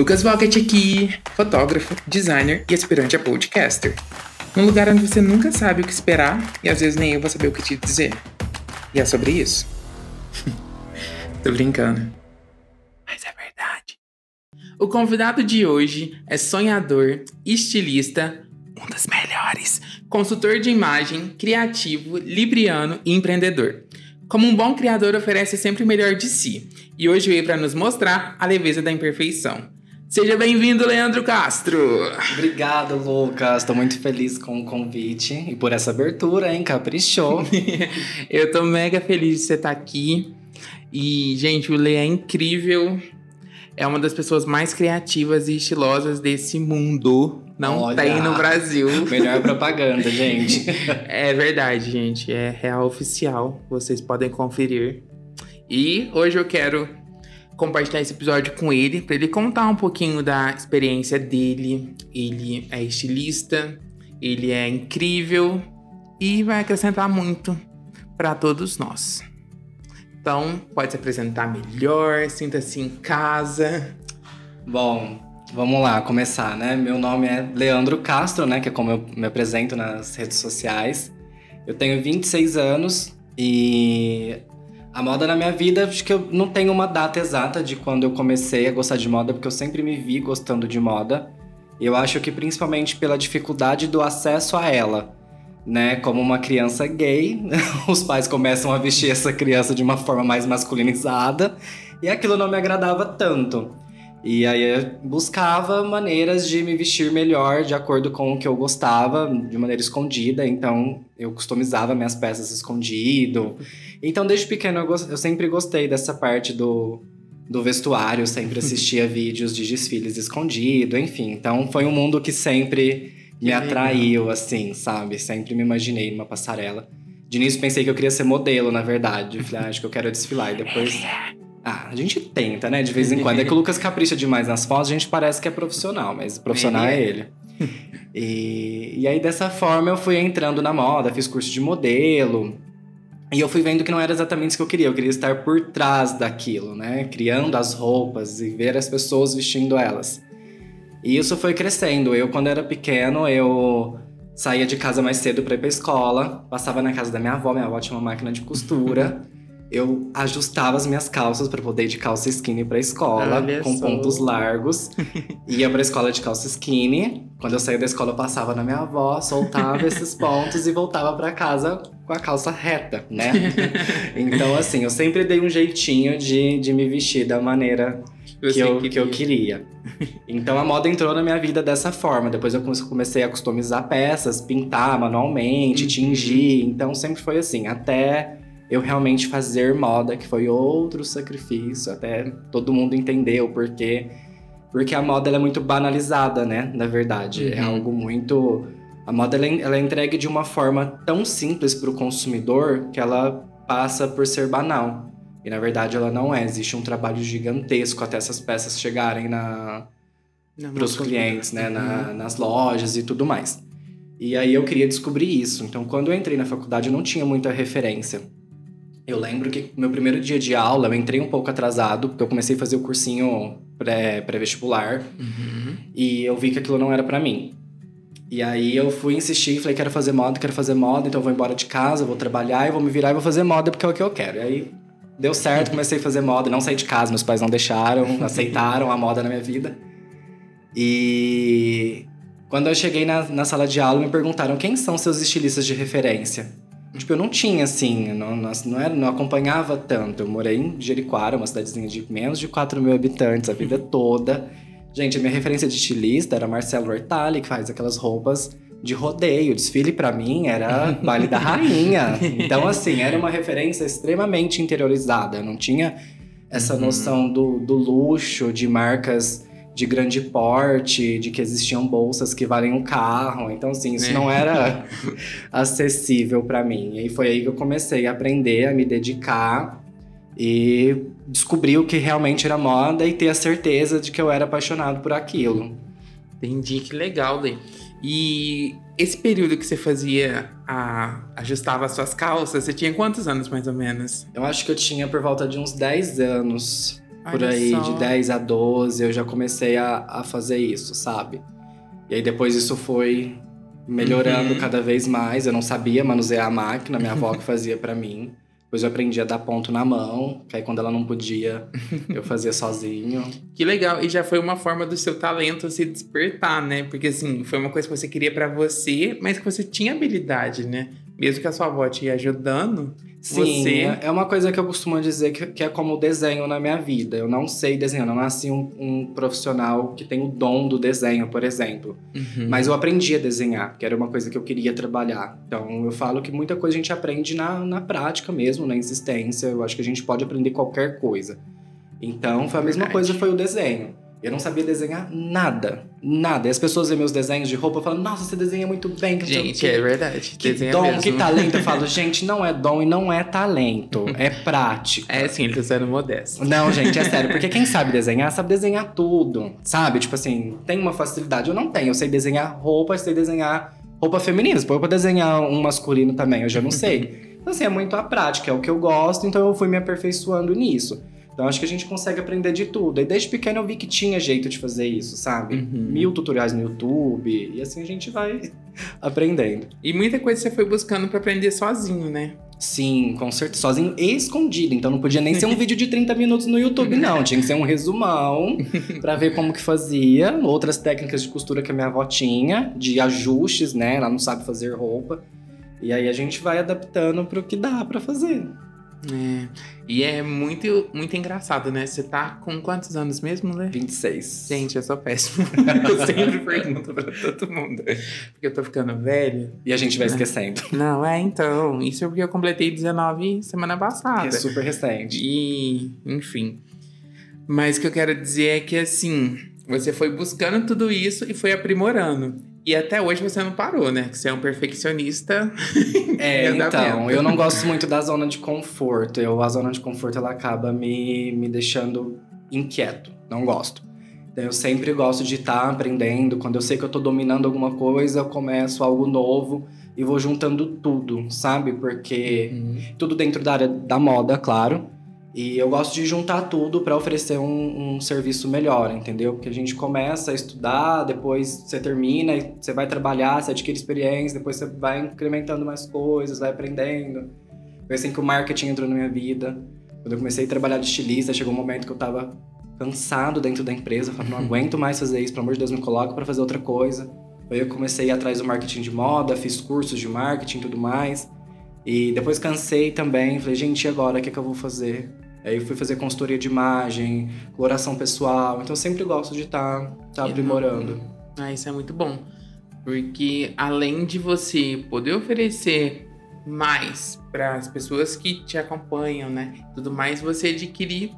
Lucas Vogt aqui, fotógrafo, designer e aspirante a podcaster. Um lugar onde você nunca sabe o que esperar e às vezes nem eu vou saber o que te dizer. E é sobre isso. Tô brincando. Mas é verdade. O convidado de hoje é sonhador, estilista, um dos melhores, consultor de imagem, criativo, libriano e empreendedor. Como um bom criador, oferece sempre o melhor de si. E hoje veio para nos mostrar a leveza da imperfeição. Seja bem-vindo, Leandro Castro. Obrigado, Lucas. Estou muito feliz com o convite e por essa abertura, hein? Caprichou. Eu tô mega feliz de você estar tá aqui. E, gente, o Lê é incrível. É uma das pessoas mais criativas e estilosas desse mundo. Não Olha, tem no Brasil. Melhor propaganda, gente. é verdade, gente. É real oficial. Vocês podem conferir. E hoje eu quero compartilhar esse episódio com ele, para ele contar um pouquinho da experiência dele. Ele é estilista, ele é incrível e vai acrescentar muito para todos nós. Então, pode se apresentar melhor, sinta-se em casa. Bom, vamos lá, começar, né? Meu nome é Leandro Castro, né? Que é como eu me apresento nas redes sociais. Eu tenho 26 anos e a moda na minha vida, acho que eu não tenho uma data exata de quando eu comecei a gostar de moda, porque eu sempre me vi gostando de moda. Eu acho que principalmente pela dificuldade do acesso a ela. Né, como uma criança gay, os pais começam a vestir essa criança de uma forma mais masculinizada e aquilo não me agradava tanto. E aí eu buscava maneiras de me vestir melhor de acordo com o que eu gostava, de maneira escondida. Então eu customizava minhas peças escondido. Então desde pequeno eu, eu sempre gostei dessa parte do, do vestuário, sempre assistia vídeos de desfiles escondido, enfim. Então foi um mundo que sempre que me atraiu, legal. assim, sabe? Sempre me imaginei numa passarela. De início pensei que eu queria ser modelo, na verdade. falei, ah, acho que eu quero desfilar. E depois ah, a gente tenta, né? De vez em quando. É que o Lucas capricha demais nas fotos, a gente parece que é profissional, mas profissional é, é ele. e, e aí, dessa forma, eu fui entrando na moda, fiz curso de modelo. E eu fui vendo que não era exatamente isso que eu queria. Eu queria estar por trás daquilo, né? Criando as roupas e ver as pessoas vestindo elas. E isso foi crescendo. Eu, quando era pequeno, eu saía de casa mais cedo para ir pra escola, passava na casa da minha avó, minha avó tinha uma máquina de costura eu ajustava as minhas calças para poder ir de calça skinny para escola, Olha com só. pontos largos. Ia para escola de calça skinny. Quando eu saía da escola, eu passava na minha avó, soltava esses pontos e voltava para casa com a calça reta, né? então, assim, eu sempre dei um jeitinho de, de me vestir da maneira que, eu, que eu queria. Então a moda entrou na minha vida dessa forma. Depois eu comecei a customizar peças, pintar manualmente, uhum. tingir. Então sempre foi assim, até eu realmente fazer moda, que foi outro sacrifício, até todo mundo entendeu o porquê. Porque a moda é muito banalizada, né? Na verdade, é uhum. é algo muito. A moda ela, é, ela é entregue de uma forma tão simples para o consumidor que ela passa por ser banal. E na verdade ela não é. Existe um trabalho gigantesco até essas peças chegarem na para os clientes, né? Uhum. Na, nas lojas e tudo mais. E aí eu queria descobrir isso. Então, quando eu entrei na faculdade, eu não tinha muita referência. Eu lembro que no meu primeiro dia de aula eu entrei um pouco atrasado, porque eu comecei a fazer o cursinho pré-vestibular. Pré uhum. E eu vi que aquilo não era para mim. E aí eu fui insistir, falei, quero fazer moda, quero fazer moda, então eu vou embora de casa, vou trabalhar e vou me virar e vou fazer moda porque é o que eu quero. E aí deu certo, comecei a fazer moda, não saí de casa, meus pais não deixaram, aceitaram a moda na minha vida. E quando eu cheguei na, na sala de aula, me perguntaram quem são seus estilistas de referência. Tipo, eu não tinha, assim, não, não, era, não acompanhava tanto. Eu morei em Jericoara, uma cidadezinha de menos de 4 mil habitantes a vida toda. Gente, a minha referência de estilista era Marcelo Ortali, que faz aquelas roupas de rodeio. Desfile para mim era baile da rainha. Então, assim, era uma referência extremamente interiorizada. Eu não tinha essa uhum. noção do, do luxo, de marcas de grande porte, de que existiam bolsas que valem um carro. Então, assim, isso é. não era acessível para mim. E foi aí que eu comecei a aprender, a me dedicar e descobrir o que realmente era moda e ter a certeza de que eu era apaixonado por aquilo. Entendi, que legal, Lê. E esse período que você fazia, a, ajustava as suas calças, você tinha quantos anos mais ou menos? Eu acho que eu tinha por volta de uns 10 anos. Por aí só. de 10 a 12, eu já comecei a, a fazer isso, sabe? E aí depois isso foi melhorando uhum. cada vez mais. Eu não sabia manusear a máquina, minha avó que fazia para mim. Depois eu aprendi a dar ponto na mão, que aí quando ela não podia, eu fazia sozinho. Que legal, e já foi uma forma do seu talento se despertar, né? Porque assim, foi uma coisa que você queria para você, mas que você tinha habilidade, né? Mesmo que a sua avó te ia ajudando, Sim, você... é uma coisa que eu costumo dizer que, que, é como o desenho na minha vida. Eu não sei desenhar, não nasci um, um profissional que tem o dom do desenho, por exemplo. Uhum. Mas eu aprendi a desenhar, que era uma coisa que eu queria trabalhar. Então eu falo que muita coisa a gente aprende na, na prática mesmo, na existência. Eu acho que a gente pode aprender qualquer coisa. Então foi a mesma Verdade. coisa, foi o desenho. Eu não sabia desenhar nada. Nada. E as pessoas veem meus desenhos de roupa e falam, nossa, você desenha muito bem. gente, é verdade. Que desenha dom, mesmo. que talento. Eu falo, gente, não é dom e não é talento. É prática. É sim, ele tá sendo modesto. Não, gente, é sério. Porque quem sabe desenhar, sabe desenhar tudo. Sabe? Tipo assim, tem uma facilidade. Eu não tenho. Eu sei desenhar roupa, eu sei desenhar roupa feminina. Põe pra desenhar um masculino também, eu já não sei. Então, assim, é muito a prática, é o que eu gosto, então eu fui me aperfeiçoando nisso. Então acho que a gente consegue aprender de tudo. E desde pequeno eu vi que tinha jeito de fazer isso, sabe? Uhum. Mil tutoriais no YouTube. E assim a gente vai aprendendo. E muita coisa você foi buscando para aprender sozinho, né? Sim, com certeza. Sozinho e escondido. Então não podia nem ser um vídeo de 30 minutos no YouTube, não. Tinha que ser um resumão para ver como que fazia. Outras técnicas de costura que a minha avó tinha, de ajustes, né? Ela não sabe fazer roupa. E aí a gente vai adaptando pro que dá para fazer. É. E é muito, muito engraçado, né? Você tá com quantos anos mesmo, Lê? 26. Gente, eu sou péssimo. eu sempre pergunto pra todo mundo. Porque eu tô ficando velho. E a gente vai esquecendo. Não, é então. Isso é porque eu completei 19 semana passada. É super recente. E, enfim. Mas o que eu quero dizer é que, assim, você foi buscando tudo isso e foi aprimorando. E até hoje você não parou, né? Que você é um perfeccionista. É, então, eu não gosto muito da zona de conforto. Eu, a zona de conforto ela acaba me, me deixando inquieto. Não gosto. Então, eu sempre gosto de estar tá aprendendo. Quando eu sei que eu estou dominando alguma coisa, eu começo algo novo e vou juntando tudo, sabe? Porque uhum. tudo dentro da área da moda, claro. E eu gosto de juntar tudo para oferecer um, um, serviço melhor, entendeu? Porque a gente começa a estudar, depois você termina e você vai trabalhar, você adquire experiência, depois você vai incrementando mais coisas, vai aprendendo. Foi assim que o marketing entrou na minha vida. Quando eu comecei a trabalhar de estilista, chegou um momento que eu tava cansado dentro da empresa, falando, não aguento mais fazer isso, pelo amor de Deus, me coloca para fazer outra coisa. Aí eu comecei a ir atrás do marketing de moda, fiz cursos de marketing e tudo mais. E depois cansei também, falei, gente, e agora? O que, é que eu vou fazer? Aí eu fui fazer consultoria de imagem, coloração pessoal. Então eu sempre gosto de estar tá, tá aprimorando. Ah, isso é muito bom. Porque além de você poder oferecer mais para as pessoas que te acompanham, né? Tudo mais, você adquirir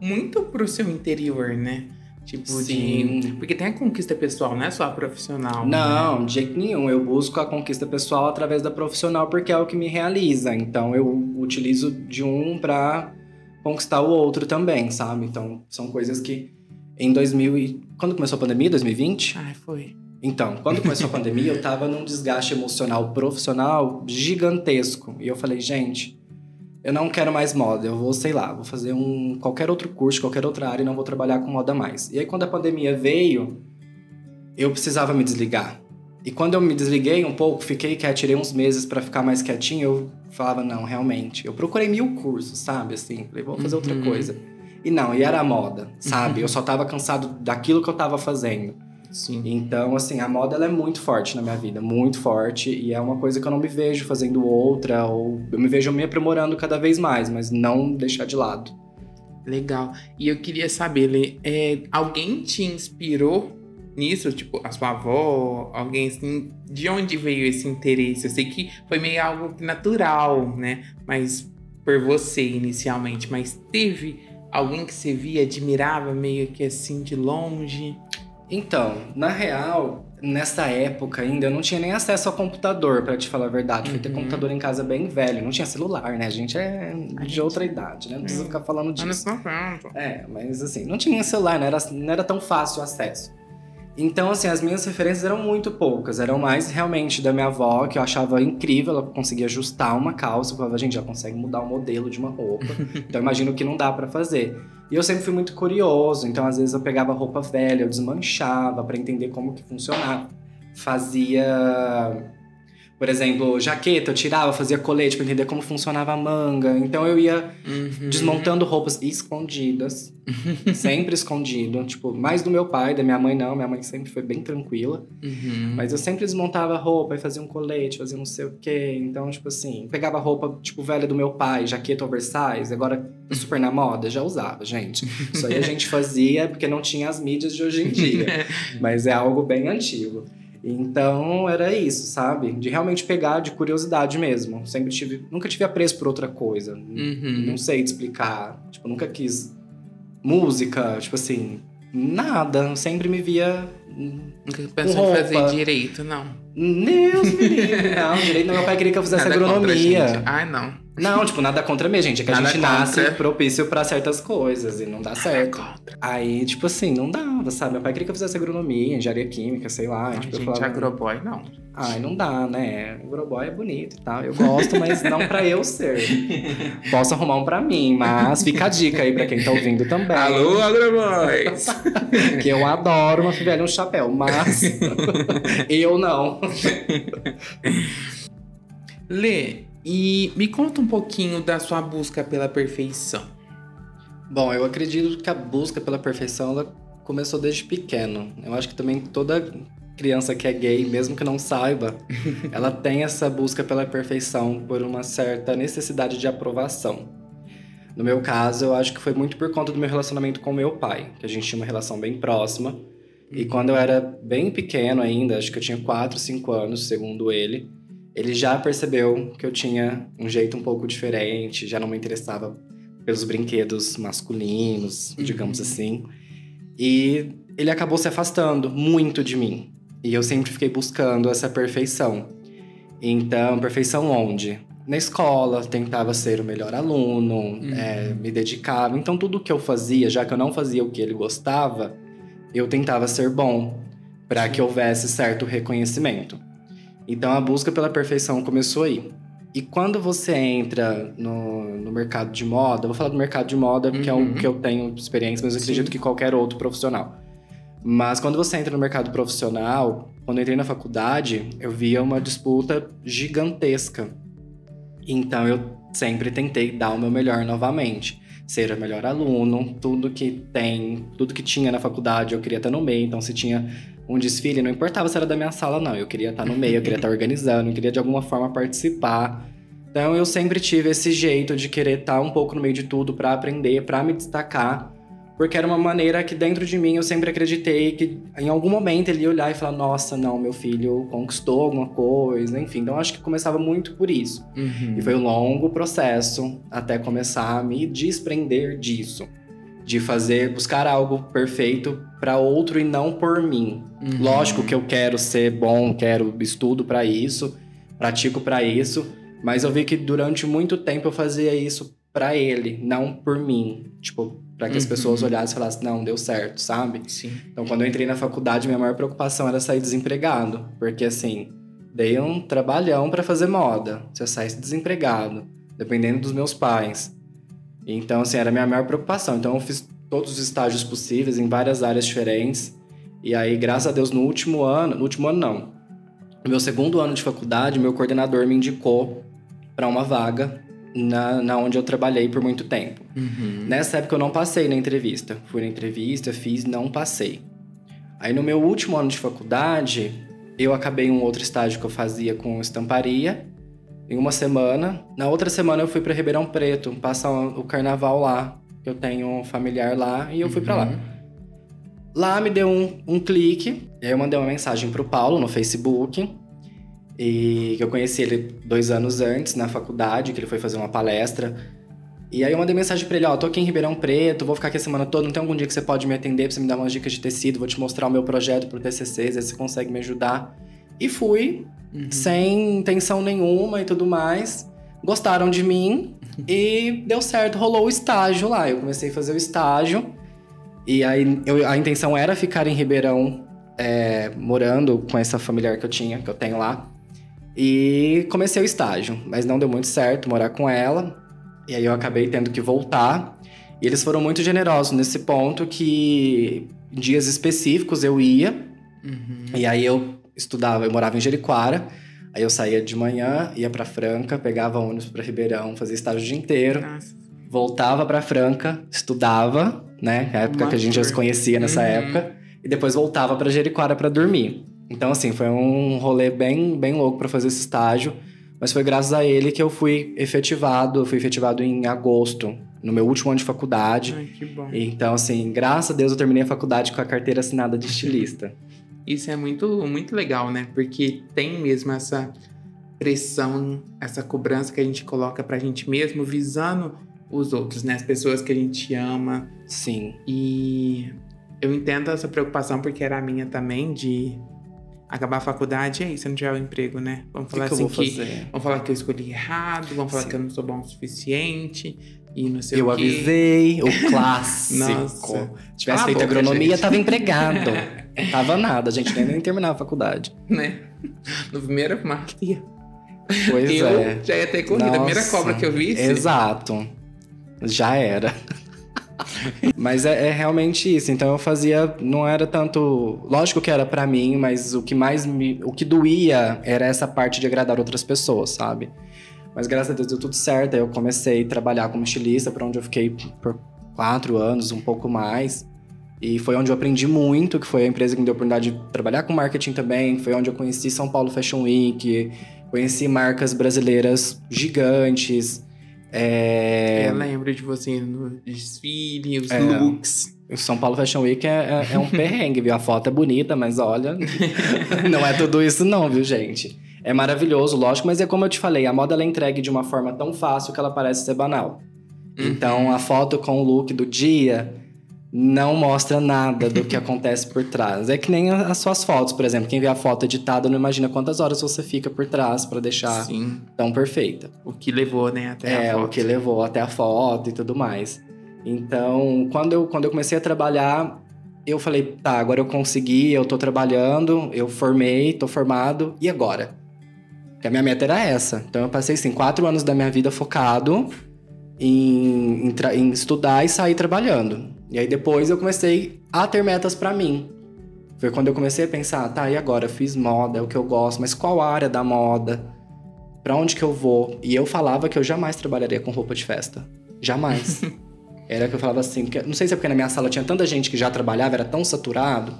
muito pro seu interior, né? Tipo Sim. de. Porque tem a conquista pessoal, não é só a profissional. Né? Não, né? de jeito nenhum. Eu busco a conquista pessoal através da profissional porque é o que me realiza. Então eu utilizo de um para conquistar o outro também, sabe? Então são coisas que em 2000 e... quando começou a pandemia, 2020? Ah, foi. Então, quando começou a pandemia, eu tava num desgaste emocional profissional gigantesco. E eu falei, gente, eu não quero mais moda, eu vou, sei lá, vou fazer um qualquer outro curso, qualquer outra área e não vou trabalhar com moda mais. E aí quando a pandemia veio, eu precisava me desligar. E quando eu me desliguei um pouco, fiquei quieto, tirei uns meses para ficar mais quietinho, eu falava, não, realmente. Eu procurei mil cursos, sabe? Assim, falei, vou fazer uhum. outra coisa. E não, e era a moda, sabe? Uhum. Eu só tava cansado daquilo que eu tava fazendo. Sim. Então, assim, a moda ela é muito forte na minha vida, muito forte. E é uma coisa que eu não me vejo fazendo outra, ou eu me vejo me aprimorando cada vez mais, mas não deixar de lado. Legal. E eu queria saber, Lê, é, alguém te inspirou nisso? Tipo, a sua avó, alguém assim, de onde veio esse interesse? Eu sei que foi meio algo natural, né? Mas por você inicialmente, mas teve alguém que você via, admirava meio que assim de longe? Então, na real, nessa época ainda eu não tinha nem acesso ao computador, para te falar a verdade. Uhum. Fui ter computador em casa bem velho, não tinha celular, né? A gente é a de gente... outra idade, né? Não precisa ficar falando disso. É, mas assim, não tinha celular, não era, não era tão fácil o acesso. Então, assim, as minhas referências eram muito poucas. Eram mais realmente da minha avó, que eu achava incrível. Ela conseguia ajustar uma calça. Eu falava, gente, já consegue mudar o modelo de uma roupa. então, imagino que não dá para fazer. E eu sempre fui muito curioso. Então, às vezes, eu pegava roupa velha, eu desmanchava para entender como que funcionava. Fazia por exemplo, jaqueta, eu tirava, fazia colete para entender como funcionava a manga. Então eu ia uhum. desmontando roupas escondidas, sempre escondido. Tipo, mais do meu pai, da minha mãe não. Minha mãe sempre foi bem tranquila. Uhum. Mas eu sempre desmontava roupa e fazia um colete, fazia não sei o quê. Então, tipo assim, pegava roupa, tipo, velha do meu pai, jaqueta oversize, agora super na moda, já usava, gente. Isso aí a gente fazia porque não tinha as mídias de hoje em dia. Mas é algo bem antigo. Então era isso, sabe? De realmente pegar de curiosidade mesmo. Sempre tive, nunca tive apreço por outra coisa. Uhum. Não sei te explicar. Tipo, nunca quis música, tipo assim, nada. Sempre me via Nunca pensou em fazer direito, não. Deus me livre. Não, direito. Meu pai queria que eu fizesse nada agronomia. Ai, não. Não, tipo, nada contra mim, gente. É que nada a gente contra. nasce propício para certas coisas e não dá nada certo. Contra. Aí, tipo assim, não dava, sabe? Meu pai queria que eu fizesse agronomia, engenharia química, sei lá. Ai, tipo, gente, falava, agroboy não. Ai, não dá, né? Agroboy é bonito e tal. Eu gosto, mas não para eu ser. Posso arrumar um para mim, mas fica a dica aí para quem tá ouvindo também. Alô, agroboys! que eu adoro uma fivela e um chapéu, mas eu não. Lê, e me conta um pouquinho da sua busca pela perfeição. Bom, eu acredito que a busca pela perfeição ela começou desde pequeno. Eu acho que também toda criança que é gay, mesmo que não saiba, ela tem essa busca pela perfeição por uma certa necessidade de aprovação. No meu caso, eu acho que foi muito por conta do meu relacionamento com meu pai, que a gente tinha uma relação bem próxima. E quando eu era bem pequeno ainda, acho que eu tinha 4, 5 anos, segundo ele, ele já percebeu que eu tinha um jeito um pouco diferente, já não me interessava pelos brinquedos masculinos, uhum. digamos assim. E ele acabou se afastando muito de mim. E eu sempre fiquei buscando essa perfeição. Então, perfeição onde? Na escola, tentava ser o melhor aluno, uhum. é, me dedicava. Então, tudo que eu fazia, já que eu não fazia o que ele gostava, eu tentava ser bom para que houvesse certo reconhecimento. Então a busca pela perfeição começou aí. E quando você entra no, no mercado de moda, vou falar do mercado de moda porque uhum. é o que eu tenho experiência, mas eu acredito Sim. que qualquer outro profissional. Mas quando você entra no mercado profissional, quando eu entrei na faculdade, eu via uma disputa gigantesca. Então eu sempre tentei dar o meu melhor novamente ser o melhor aluno, tudo que tem, tudo que tinha na faculdade eu queria estar no meio, então se tinha um desfile, não importava se era da minha sala não, eu queria estar no meio, eu queria estar organizando, eu queria de alguma forma participar. Então eu sempre tive esse jeito de querer estar um pouco no meio de tudo para aprender, para me destacar porque era uma maneira que dentro de mim eu sempre acreditei que em algum momento ele ia olhar e falar: nossa, não, meu filho conquistou alguma coisa, enfim. Então acho que começava muito por isso. Uhum. E foi um longo processo até começar a me desprender disso. De fazer, buscar algo perfeito para outro e não por mim. Uhum. Lógico que eu quero ser bom, quero estudo para isso, pratico para isso, mas eu vi que durante muito tempo eu fazia isso para ele, não por mim. Tipo, para que uhum. as pessoas olhassem e falassem, não, deu certo, sabe? Sim. Então, quando eu entrei na faculdade, minha maior preocupação era sair desempregado, porque assim, dei um trabalhão para fazer moda. Se eu saísse desempregado, dependendo dos meus pais. Então, assim, era a minha maior preocupação. Então, eu fiz todos os estágios possíveis em várias áreas diferentes. E aí, graças a Deus, no último ano, no último ano não, no meu segundo ano de faculdade, meu coordenador me indicou para uma vaga na, na onde eu trabalhei por muito tempo. Uhum. Nessa época eu não passei na entrevista. Fui na entrevista, fiz, não passei. Aí no meu último ano de faculdade, eu acabei um outro estágio que eu fazia com estamparia em uma semana. Na outra semana eu fui para Ribeirão Preto, passar o carnaval lá. Eu tenho um familiar lá e eu fui uhum. para lá. Lá me deu um, um clique, aí eu mandei uma mensagem pro Paulo no Facebook e eu conheci ele dois anos antes, na faculdade, que ele foi fazer uma palestra. E aí eu mandei mensagem pra ele, ó, tô aqui em Ribeirão Preto, vou ficar aqui a semana toda, não tem algum dia que você pode me atender pra você me dar umas dicas de tecido, vou te mostrar o meu projeto pro TCC, vezes você consegue me ajudar. E fui, uhum. sem intenção nenhuma e tudo mais. Gostaram de mim e deu certo, rolou o estágio lá. Eu comecei a fazer o estágio e aí eu, a intenção era ficar em Ribeirão é, morando com essa familiar que eu tinha, que eu tenho lá. E comecei o estágio, mas não deu muito certo morar com ela. E aí eu acabei tendo que voltar. E eles foram muito generosos nesse ponto que em dias específicos eu ia. Uhum. E aí eu estudava, eu morava em Jericoara. Aí eu saía de manhã, ia para Franca, pegava ônibus para Ribeirão, fazia estágio o dia inteiro. Nossa. Voltava para Franca, estudava, né? A época Uma que a gente já se conhecia nessa uhum. época. E depois voltava para Jericoara para dormir. Então, assim, foi um rolê bem, bem louco para fazer esse estágio. Mas foi graças a ele que eu fui efetivado. Eu fui efetivado em agosto, no meu último ano de faculdade. Ai, que bom. Então, assim, graças a Deus eu terminei a faculdade com a carteira assinada de estilista. Isso é muito, muito legal, né? Porque tem mesmo essa pressão, essa cobrança que a gente coloca pra gente mesmo, visando os outros, né? As pessoas que a gente ama. Sim. E eu entendo essa preocupação porque era a minha também de acabar a faculdade, e aí, você não tiver o emprego, né? Vamos falar que assim que, que vamos falar que eu escolhi errado, vamos falar Sim. que eu não sou bom o suficiente e não sei eu o quê. Eu avisei, o clássico. Nossa. Tivesse feito boca, agronomia, gente. tava empregado. tava nada, a gente nem, nem terminava a faculdade. Né? No primeiro marquia. Pois eu é. já ia ter corrido. Nossa. A primeira cobra que eu vi. Exato. Já era. mas é, é, realmente isso. Então eu fazia, não era tanto, lógico que era para mim, mas o que mais me, o que doía era essa parte de agradar outras pessoas, sabe? Mas graças a Deus deu tudo certo. Aí eu comecei a trabalhar como estilista, para onde eu fiquei por quatro anos, um pouco mais. E foi onde eu aprendi muito, que foi a empresa que me deu a oportunidade de trabalhar com marketing também. Foi onde eu conheci São Paulo Fashion Week, conheci marcas brasileiras gigantes. É... Eu lembro de você no desfile, os é, looks. O São Paulo Fashion Week é, é, é um perrengue, viu? A foto é bonita, mas olha, não é tudo isso não, viu, gente? É maravilhoso, lógico, mas é como eu te falei, a moda ela é entregue de uma forma tão fácil que ela parece ser banal. Uhum. Então, a foto com o look do dia não mostra nada do que acontece por trás. É que nem as suas fotos, por exemplo. Quem vê a foto editada não imagina quantas horas você fica por trás para deixar Sim. tão perfeita. O que levou, né, até é, a foto. o que levou até a foto e tudo mais. Então, quando eu, quando eu comecei a trabalhar, eu falei, tá, agora eu consegui, eu tô trabalhando, eu formei, tô formado, e agora? Porque a minha meta era essa. Então eu passei, assim, quatro anos da minha vida focado em, em, em estudar e sair trabalhando. E aí depois eu comecei a ter metas para mim. Foi quando eu comecei a pensar, tá, e agora? Eu fiz moda, é o que eu gosto, mas qual área da moda? Para onde que eu vou? E eu falava que eu jamais trabalharia com roupa de festa. Jamais. era que eu falava assim, porque, não sei se é porque na minha sala tinha tanta gente que já trabalhava, era tão saturado.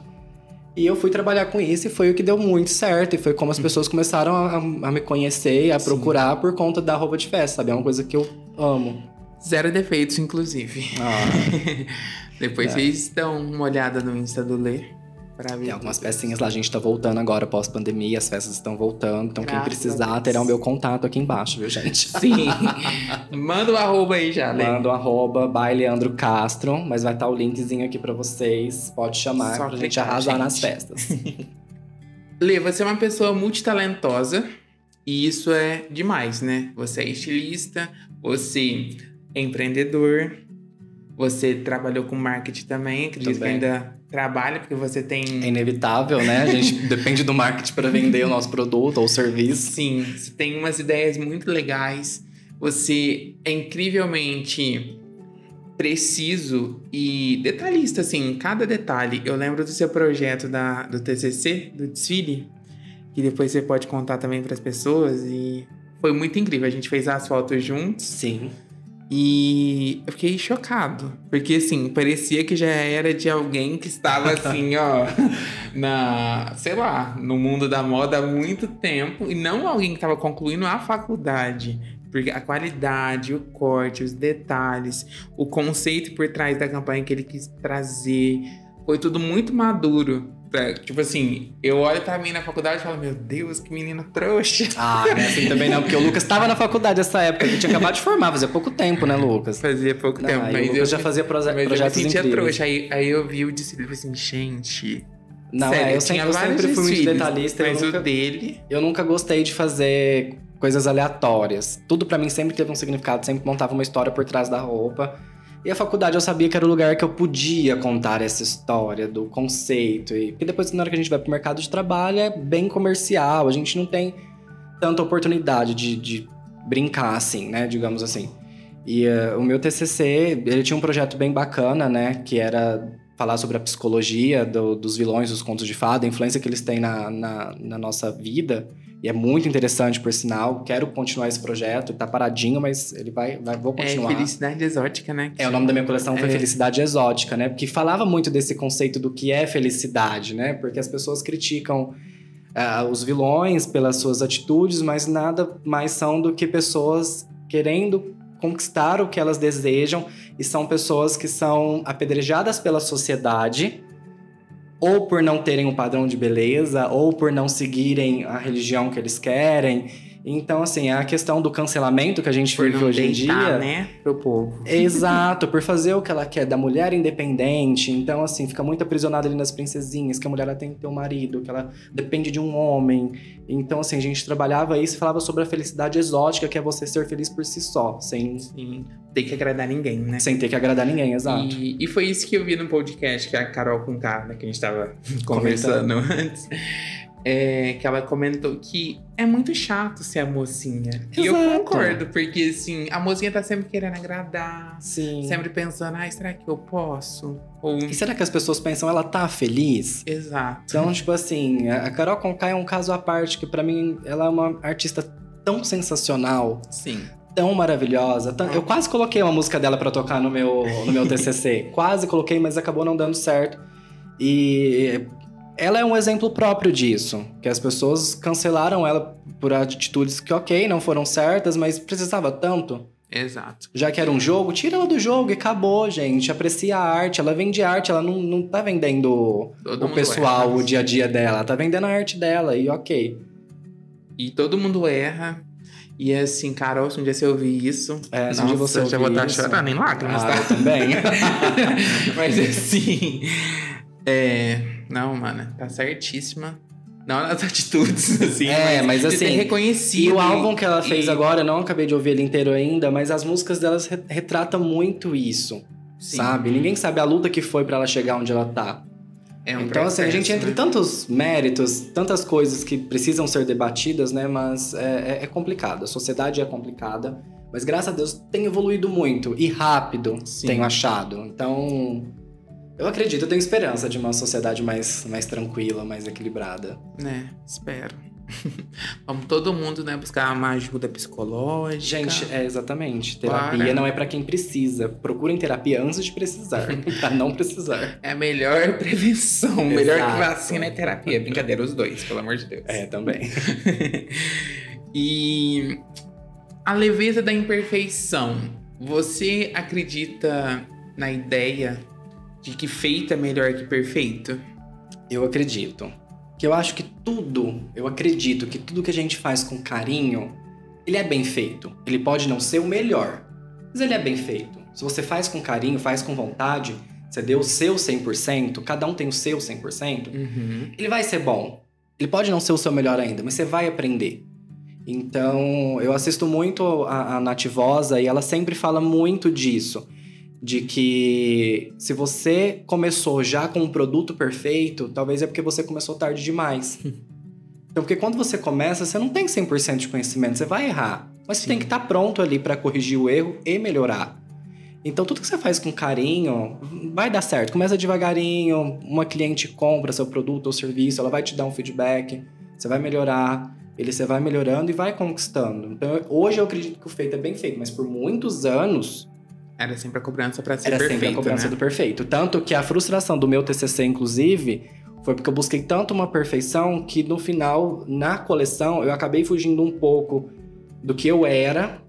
E eu fui trabalhar com isso e foi o que deu muito certo. E foi como as pessoas começaram a, a me conhecer, a Sim. procurar por conta da roupa de festa, sabe? É uma coisa que eu amo. Zero defeitos, inclusive. Ah. Depois é. vocês dão uma olhada no Insta do Lê. Pra ver Tem algumas pecinhas lá, a gente tá voltando agora pós-pandemia, as festas estão voltando. Então, Graças quem precisar, terá o meu contato aqui embaixo, viu, gente? Sim. Manda o um arroba aí já, Lê. Manda o um arroba by Leandro Castro, mas vai estar tá o linkzinho aqui pra vocês. Pode chamar Só pra gente arrasar gente. nas festas. Lê, você é uma pessoa multitalentosa e isso é demais, né? Você é estilista, você empreendedor. Você trabalhou com marketing também, acredito também. que ainda trabalha, porque você tem. É inevitável, né? A gente depende do marketing para vender o nosso produto ou serviço. Sim, você tem umas ideias muito legais. Você é incrivelmente preciso e detalhista, assim, em cada detalhe. Eu lembro do seu projeto da, do TCC, do desfile, que depois você pode contar também para as pessoas. E foi muito incrível. A gente fez as fotos juntos. Sim. E eu fiquei chocado, porque assim, parecia que já era de alguém que estava assim, ó, na, sei lá, no mundo da moda há muito tempo, e não alguém que estava concluindo a faculdade. Porque a qualidade, o corte, os detalhes, o conceito por trás da campanha que ele quis trazer, foi tudo muito maduro. Pra, tipo assim, eu olho pra mim na faculdade e falo, meu Deus, que menino trouxa. Ah, não é assim também não, porque o Lucas tava na faculdade nessa época, ele tinha acabado de formar, fazia pouco tempo, né, Lucas? Fazia pouco não, tempo, mas eu já fazia proje mas projetos eu me sentia trouxa. Aí, aí eu vi o desfile e falei assim, gente. Não, Sério, é, eu, sempre, eu sempre fui muito detalhista. Mas nunca, o dele. Eu nunca gostei de fazer coisas aleatórias. Tudo para mim sempre teve um significado, sempre montava uma história por trás da roupa. E a faculdade eu sabia que era o lugar que eu podia contar essa história do conceito. E depois, na hora que a gente vai pro mercado de trabalho, é bem comercial, a gente não tem tanta oportunidade de, de brincar assim, né? Digamos assim. E uh, o meu TCC, ele tinha um projeto bem bacana, né? Que era falar sobre a psicologia do, dos vilões dos contos de fada, a influência que eles têm na, na, na, nossa vida. E é muito interessante, por sinal. Quero continuar esse projeto. Tá paradinho, mas ele vai, vai vou é continuar. É Felicidade Exótica, né? É, o nome da minha coleção foi é. Felicidade Exótica, né? Porque falava muito desse conceito do que é felicidade, né? Porque as pessoas criticam uh, os vilões pelas suas atitudes, mas nada mais são do que pessoas querendo conquistar o que elas desejam e são pessoas que são apedrejadas pela sociedade ou por não terem um padrão de beleza ou por não seguirem a religião que eles querem então, assim, é a questão do cancelamento que a gente por vive hoje em dia. né? Pro povo. Exato, por fazer o que ela quer, da mulher independente. Então, assim, fica muito aprisionada ali nas princesinhas, que a mulher ela tem que ter um marido, que ela depende de um homem. Então, assim, a gente trabalhava isso e falava sobre a felicidade exótica, que é você ser feliz por si só, sem. Sim. Ter que agradar ninguém, né? Sem ter que agradar ninguém, exato. E, e foi isso que eu vi no podcast que a Carol com K, né, que a gente tava conversando antes é, que ela comentou que é muito chato ser a mocinha. Exato. E eu concordo, porque assim, a mocinha tá sempre querendo agradar. Sim. Sempre pensando, ai, será que eu posso? Ou... E será que as pessoas pensam, ela tá feliz? Exato. Então, tipo assim, a Carol Conká é um caso à parte, que para mim, ela é uma artista tão sensacional. Sim tão maravilhosa. Eu quase coloquei uma música dela para tocar no meu, no meu TCC. quase coloquei, mas acabou não dando certo. E ela é um exemplo próprio disso, que as pessoas cancelaram ela por atitudes que, ok, não foram certas, mas precisava tanto. Exato. Já que era um jogo, tira ela do jogo e acabou, gente. Aprecia a arte. Ela vende arte, ela não, não tá vendendo todo o pessoal, erra, o dia a dia dela. Ela tá vendendo a arte dela e ok. E todo mundo erra. E assim, Carol, se um dia você ouvir isso. É, se um dia você já vou estar chorando em lágrimas, ah, tá? Eu também. Mas assim. É, não, mano, tá certíssima. Não nas atitudes, assim. É, mas, mas assim. reconhecido. E o álbum que ela fez e... agora, eu não acabei de ouvir ele inteiro ainda, mas as músicas delas retratam muito isso. Sim. Sabe? Ninguém sabe a luta que foi para ela chegar onde ela tá. É um então, assim, a gente entra né? em tantos méritos, tantas coisas que precisam ser debatidas, né? Mas é, é, é complicado. A sociedade é complicada. Mas graças a Deus tem evoluído muito e rápido, Sim. tenho achado. Então, eu acredito, eu tenho esperança de uma sociedade mais, mais tranquila, mais equilibrada. Né, espero. Vamos todo mundo, né, buscar uma ajuda psicológica. Gente, é exatamente. Terapia Para. não é para quem precisa. Procurem terapia antes de precisar, pra não precisar. É a melhor prevenção. Exato. Melhor que vacina é terapia. Brincadeira, os dois, pelo amor de Deus. É, também. e a leveza da imperfeição. Você acredita na ideia de que feito é melhor que perfeito? Eu acredito. Que eu acho que tudo, eu acredito que tudo que a gente faz com carinho, ele é bem feito. Ele pode não ser o melhor, mas ele é bem feito. Se você faz com carinho, faz com vontade, você deu o seu 100%, cada um tem o seu 100%, uhum. ele vai ser bom. Ele pode não ser o seu melhor ainda, mas você vai aprender. Então, eu assisto muito a, a Nativosa e ela sempre fala muito disso de que se você começou já com um produto perfeito, talvez é porque você começou tarde demais. então, porque quando você começa, você não tem 100% de conhecimento, você vai errar. Mas Sim. você tem que estar tá pronto ali para corrigir o erro e melhorar. Então, tudo que você faz com carinho vai dar certo. Começa devagarinho, uma cliente compra seu produto ou serviço, ela vai te dar um feedback, você vai melhorar, ele você vai melhorando e vai conquistando. Então, hoje eu acredito que o feito é bem feito, mas por muitos anos era sempre a cobrança para ser Era perfeito, sempre a cobrança né? do perfeito. Tanto que a frustração do meu TCC, inclusive, foi porque eu busquei tanto uma perfeição que no final, na coleção, eu acabei fugindo um pouco do que eu era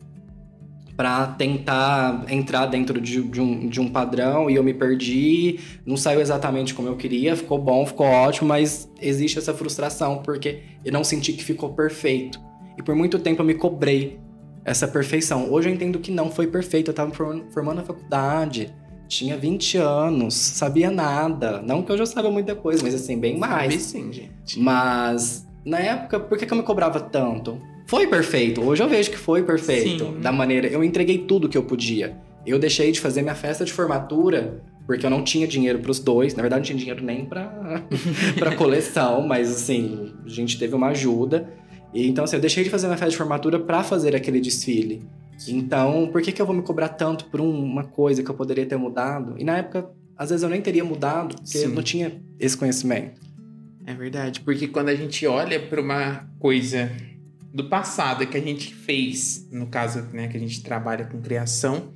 para tentar entrar dentro de, de, um, de um padrão e eu me perdi, não saiu exatamente como eu queria, ficou bom, ficou ótimo, mas existe essa frustração porque eu não senti que ficou perfeito. E por muito tempo eu me cobrei essa perfeição. Hoje eu entendo que não foi perfeito. Eu tava formando a faculdade, tinha 20 anos, sabia nada. Não que eu já saiba muita coisa, mas assim, bem mais. Sabe sim, gente. Mas na época, por que, que eu me cobrava tanto? Foi perfeito. Hoje eu vejo que foi perfeito. Sim. Da maneira. Eu entreguei tudo que eu podia. Eu deixei de fazer minha festa de formatura porque eu não tinha dinheiro para os dois. Na verdade, não tinha dinheiro nem para para coleção, mas assim, a gente teve uma ajuda. E, então, assim, eu deixei de fazer minha festa de formatura para fazer aquele desfile. Então, por que, que eu vou me cobrar tanto por uma coisa que eu poderia ter mudado? E na época, às vezes eu nem teria mudado, porque Sim. eu não tinha esse conhecimento. É verdade, porque quando a gente olha para uma coisa do passado que a gente fez, no caso, né, que a gente trabalha com criação,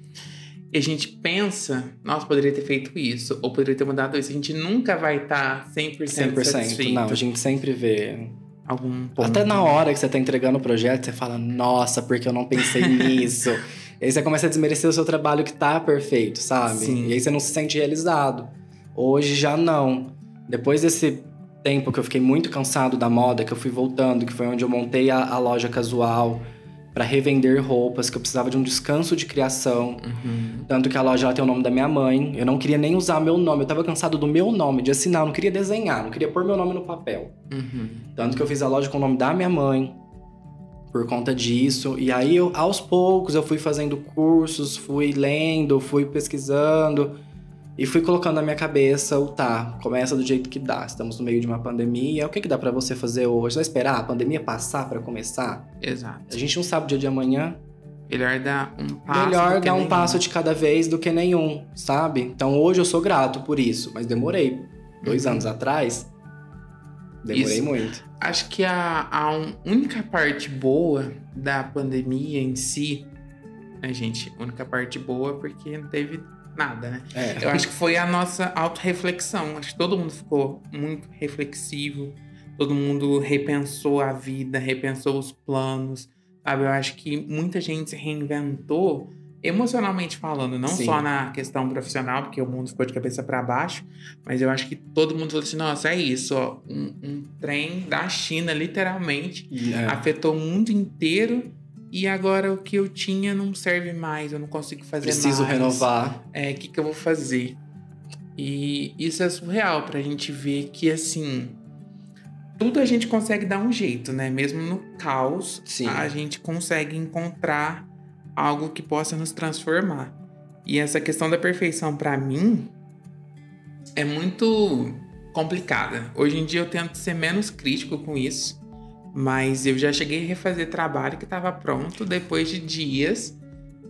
e a gente pensa, nossa, poderia ter feito isso, ou poderia ter mudado isso, a gente nunca vai estar tá 100%, 100% satisfeito. Não, a gente sempre vê algum ponto. Até na hora que você está entregando o projeto, você fala, nossa, porque eu não pensei nisso. e aí você começa a desmerecer o seu trabalho que está perfeito, sabe? Sim. E aí você não se sente realizado. Hoje já não. Depois desse tempo que eu fiquei muito cansado da moda, que eu fui voltando, que foi onde eu montei a, a loja casual para revender roupas, que eu precisava de um descanso de criação. Uhum. Tanto que a loja tem o nome da minha mãe. Eu não queria nem usar meu nome, eu tava cansado do meu nome, de assinar, eu não queria desenhar, não queria pôr meu nome no papel. Uhum. Tanto que eu fiz a loja com o nome da minha mãe, por conta disso. E aí, eu, aos poucos, eu fui fazendo cursos, fui lendo, fui pesquisando. E fui colocando na minha cabeça o tá, começa do jeito que dá. Estamos no meio de uma pandemia. O que, que dá para você fazer hoje? Vai esperar a pandemia passar para começar? Exato. A gente não sabe o dia de amanhã. Melhor dar um passo. Melhor dar um nenhum. passo de cada vez do que nenhum, sabe? Então hoje eu sou grato por isso, mas demorei. Dois uhum. anos atrás, demorei isso. muito. Acho que a, a única parte boa da pandemia em si, né, gente? Única parte boa porque não teve nada, né? É. Eu acho que foi a nossa autorreflexão. Acho que todo mundo ficou muito reflexivo, todo mundo repensou a vida, repensou os planos, sabe? Eu acho que muita gente se reinventou emocionalmente falando, não Sim. só na questão profissional, porque o mundo ficou de cabeça para baixo, mas eu acho que todo mundo falou assim: nossa, é isso, ó, um, um trem da China, literalmente, yeah. É. afetou o mundo inteiro e agora o que eu tinha não serve mais, eu não consigo fazer Preciso mais. Preciso renovar. É, o que, que eu vou fazer? E isso é surreal pra gente ver que, assim, tudo a gente consegue dar um jeito, né? Mesmo no caos, Sim. a gente consegue encontrar algo que possa nos transformar. E essa questão da perfeição, para mim, é muito complicada. Hoje em dia eu tento ser menos crítico com isso. Mas eu já cheguei a refazer trabalho que estava pronto depois de dias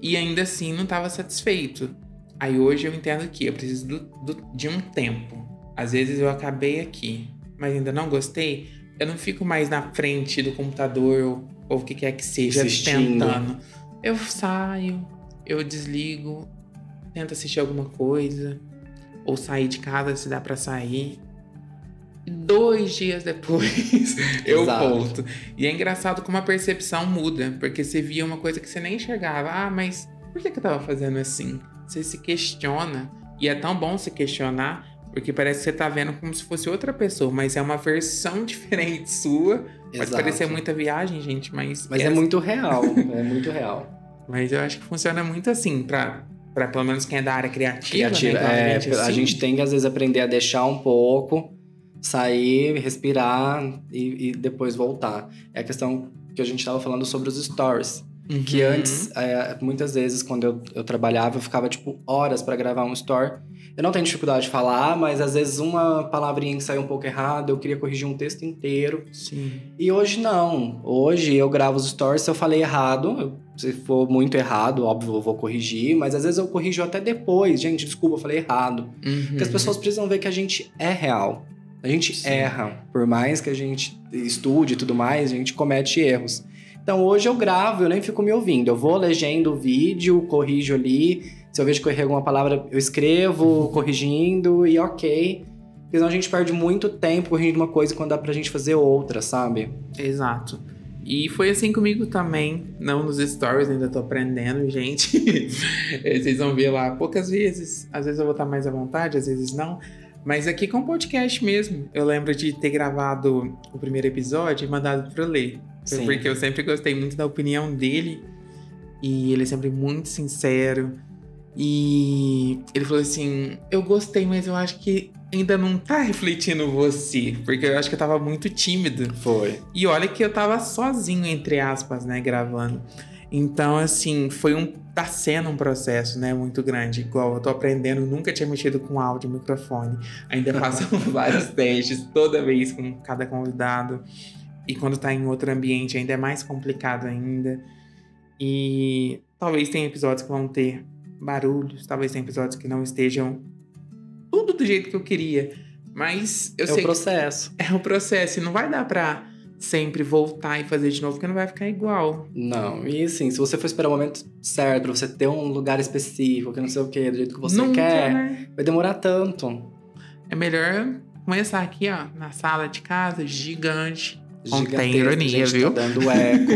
e ainda assim não estava satisfeito. Aí hoje eu entendo que eu preciso do, do, de um tempo. Às vezes eu acabei aqui, mas ainda não gostei. Eu não fico mais na frente do computador ou, ou o que quer que seja Assistindo. tentando. Eu saio, eu desligo, tento assistir alguma coisa ou sair de casa se dá para sair dois dias depois eu Exato. volto. E é engraçado como a percepção muda, porque você via uma coisa que você nem enxergava. Ah, mas por que, que eu tava fazendo assim? Você se questiona, e é tão bom se questionar, porque parece que você tá vendo como se fosse outra pessoa, mas é uma versão diferente sua. Exato. Pode parecer muita viagem, gente, mas. Mas é, é muito real. é muito real. Mas eu acho que funciona muito assim, pra para pelo menos quem é da área criativa. criativa né? é, assim. a gente tem que às vezes aprender a deixar um pouco sair, respirar e, e depois voltar. É a questão que a gente estava falando sobre os stories. Uhum. Que antes, é, muitas vezes, quando eu, eu trabalhava, eu ficava, tipo, horas para gravar um story. Eu não tenho dificuldade de falar, mas às vezes uma palavrinha que saiu um pouco errada, eu queria corrigir um texto inteiro. Sim. E hoje não. Hoje eu gravo os stories, se eu falei errado, se for muito errado, óbvio, eu vou corrigir, mas às vezes eu corrijo até depois. Gente, desculpa, eu falei errado. Uhum. Porque as pessoas precisam ver que a gente é real. A gente Sim. erra, por mais que a gente estude e tudo mais, a gente comete erros. Então hoje eu gravo, eu nem fico me ouvindo. Eu vou legendo o vídeo, corrijo ali. Se eu vejo que eu errei alguma palavra, eu escrevo, corrigindo e ok. Porque senão a gente perde muito tempo corrigindo uma coisa quando dá pra gente fazer outra, sabe? Exato. E foi assim comigo também, não nos stories, ainda tô aprendendo, gente. Vocês vão ver lá poucas vezes. Às vezes eu vou estar mais à vontade, às vezes não. Mas aqui com podcast mesmo. Eu lembro de ter gravado o primeiro episódio e mandado para ler. Porque eu sempre gostei muito da opinião dele. E ele é sempre muito sincero. E ele falou assim: Eu gostei, mas eu acho que ainda não tá refletindo você. Porque eu acho que eu tava muito tímido. Foi. E olha que eu tava sozinho, entre aspas, né, gravando. Então, assim, foi um. Tá sendo um processo, né? Muito grande. Igual eu tô aprendendo, nunca tinha mexido com áudio e microfone. Ainda faço vários testes toda vez com cada convidado. E quando tá em outro ambiente, ainda é mais complicado ainda. E talvez tenha episódios que vão ter barulhos, talvez tenha episódios que não estejam tudo do jeito que eu queria. Mas eu é sei. o processo. É o processo. E não vai dar pra sempre voltar e fazer de novo, porque não vai ficar igual. Não, e assim, se você for esperar o momento certo pra você ter um lugar específico, que não sei o que, do jeito que você Nunca, quer, né? vai demorar tanto. É melhor começar aqui, ó, na sala de casa, gigante. Contém ironia, gente, viu? Tá dando eco.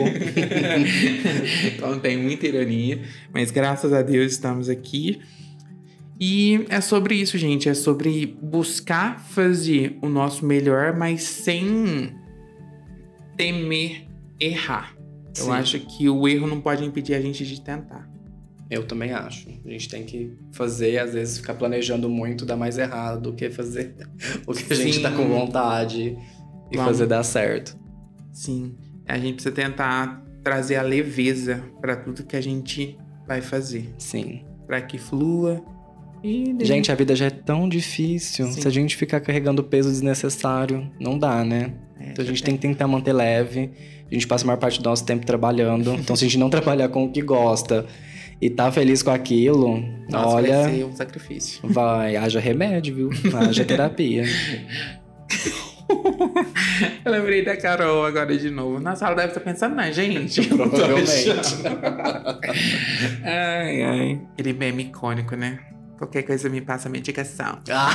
Contém muita ironia, mas graças a Deus estamos aqui. E é sobre isso, gente. É sobre buscar fazer o nosso melhor, mas sem temer errar. Eu Sim. acho que o erro não pode impedir a gente de tentar. Eu também acho. A gente tem que fazer, às vezes, ficar planejando muito dá mais errado do que fazer o que a gente Sim. tá com vontade e Vamos. fazer dar certo. Sim, a gente precisa tentar trazer a leveza para tudo que a gente vai fazer, Sim. para que flua. Gente, a vida já é tão difícil. Sim. Se a gente ficar carregando peso desnecessário, não dá, né? É, Então a gente tem que tentar manter leve. A gente passa a maior parte do nosso tempo trabalhando. Então se a gente não trabalhar com o que gosta e tá feliz com aquilo, Nossa, olha, vai ser um sacrifício. vai, haja remédio, viu? Haja terapia. Eu lembrei da Carol agora de novo. Na sala deve estar pensando na gente. Provavelmente. ai, ai. Aquele meme icônico, né? Qualquer coisa me passa medicação. Ah.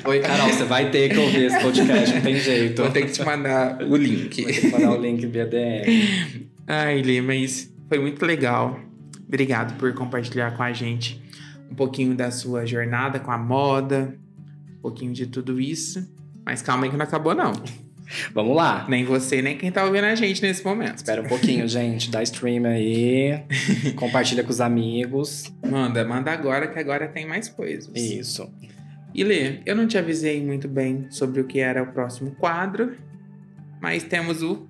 Oi, Carol, você vai ter que ouvir esse podcast, não tem jeito. Vou ter que te mandar o link. Vou ter que mandar o link via DM. Ai, Lê, mas foi muito legal. Obrigado por compartilhar com a gente um pouquinho da sua jornada com a moda, um pouquinho de tudo isso. Mas calma aí que não acabou, não. Vamos lá. Nem você, nem quem tá ouvindo a gente nesse momento. Espera um pouquinho, gente. Dá stream aí. Compartilha com os amigos. Manda, manda agora, que agora tem mais coisas. Isso. E Lê, eu não te avisei muito bem sobre o que era o próximo quadro, mas temos o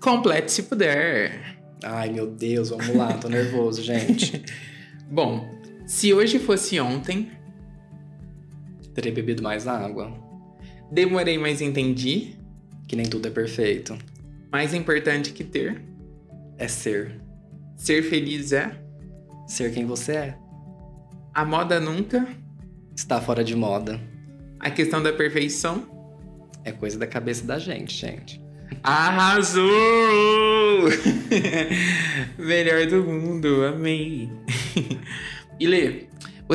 Complete Se Puder. Ai, meu Deus, vamos lá. Tô nervoso, gente. Bom, se hoje fosse ontem, Terei bebido mais água. demorei, mas entendi. Que nem tudo é perfeito. Mais importante que ter, É ser. ser feliz é. Ser quem você é. A moda nunca, Está fora de moda. a questão da perfeição. É coisa da cabeça da gente, gente. Arrasou! Melhor do mundo, amei. e Lê,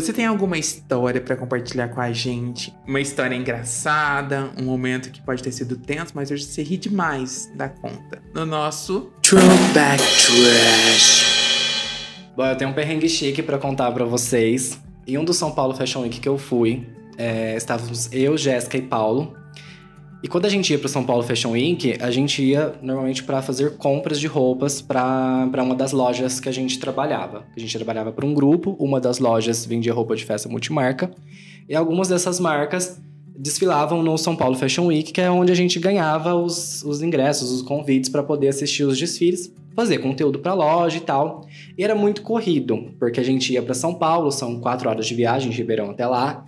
você tem alguma história pra compartilhar com a gente? Uma história engraçada, um momento que pode ter sido tenso, mas hoje você ri demais da conta. No nosso Throwback Trash. Bom, eu tenho um perrengue chique pra contar pra vocês. Em um do São Paulo Fashion Week que eu fui, é, estávamos eu, Jéssica e Paulo. E quando a gente ia pro São Paulo Fashion Week, a gente ia normalmente pra fazer compras de roupas pra uma das lojas que a gente trabalhava. A gente trabalhava para um grupo, uma das lojas vendia roupa de festa multimarca, e algumas dessas marcas desfilavam no São Paulo Fashion Week, que é onde a gente ganhava os, os ingressos, os convites para poder assistir os desfiles, fazer conteúdo pra loja e tal. E era muito corrido, porque a gente ia para São Paulo, são quatro horas de viagem de Ribeirão até lá.